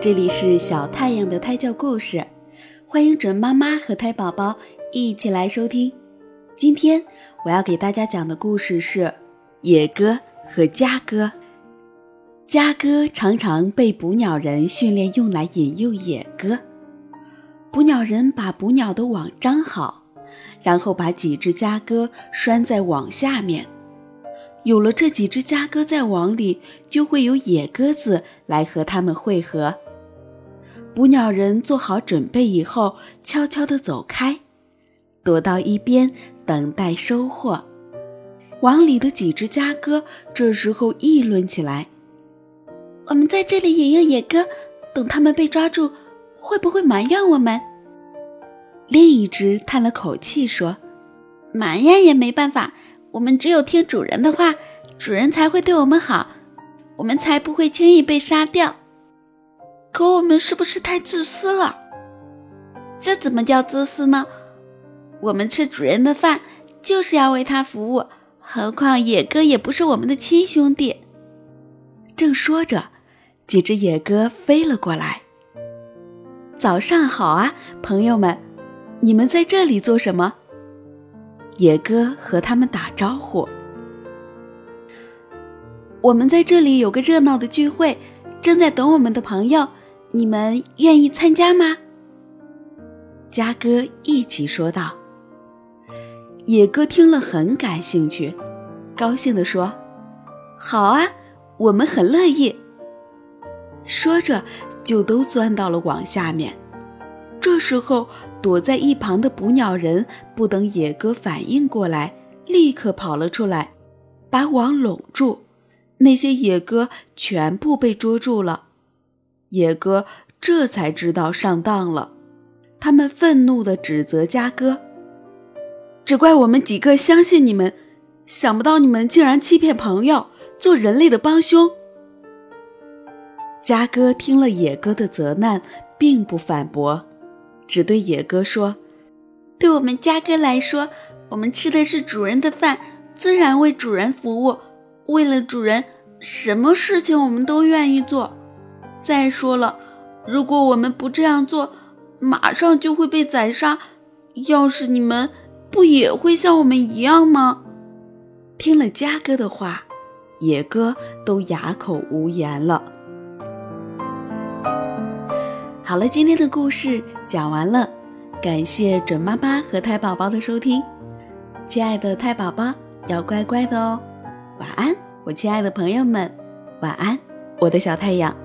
这里是小太阳的胎教故事，欢迎准妈妈和胎宝宝一起来收听。今天我要给大家讲的故事是野哥和家哥。家哥常常被捕鸟人训练用来引诱野哥。捕鸟人把捕鸟的网张好，然后把几只家哥拴在网下面。有了这几只家哥在网里，就会有野鸽子来和它们会合。捕鸟人做好准备以后，悄悄地走开，躲到一边等待收获。网里的几只家鸽这时候议论起来：“我们在这里引诱野鸽，等它们被抓住，会不会埋怨我们？”另一只叹了口气说：“埋怨也没办法，我们只有听主人的话，主人才会对我们好，我们才不会轻易被杀掉。”可我们是不是太自私了？这怎么叫自私呢？我们吃主人的饭就是要为他服务，何况野哥也不是我们的亲兄弟。正说着，几只野鸽飞了过来。早上好啊，朋友们，你们在这里做什么？野哥和他们打招呼。我们在这里有个热闹的聚会，正在等我们的朋友。你们愿意参加吗？嘉哥一起说道。野哥听了很感兴趣，高兴地说：“好啊，我们很乐意。”说着就都钻到了网下面。这时候，躲在一旁的捕鸟人不等野哥反应过来，立刻跑了出来，把网拢住。那些野鸽全部被捉住了。野哥这才知道上当了，他们愤怒地指责家哥：“只怪我们几个相信你们，想不到你们竟然欺骗朋友，做人类的帮凶。”家哥听了野哥的责难，并不反驳，只对野哥说：“对我们家哥来说，我们吃的是主人的饭，自然为主人服务。为了主人，什么事情我们都愿意做。”再说了，如果我们不这样做，马上就会被宰杀。要是你们不也会像我们一样吗？听了嘉哥的话，野哥都哑口无言了。好了，今天的故事讲完了，感谢准妈妈和胎宝宝的收听。亲爱的胎宝宝要乖乖的哦，晚安，我亲爱的朋友们，晚安，我的小太阳。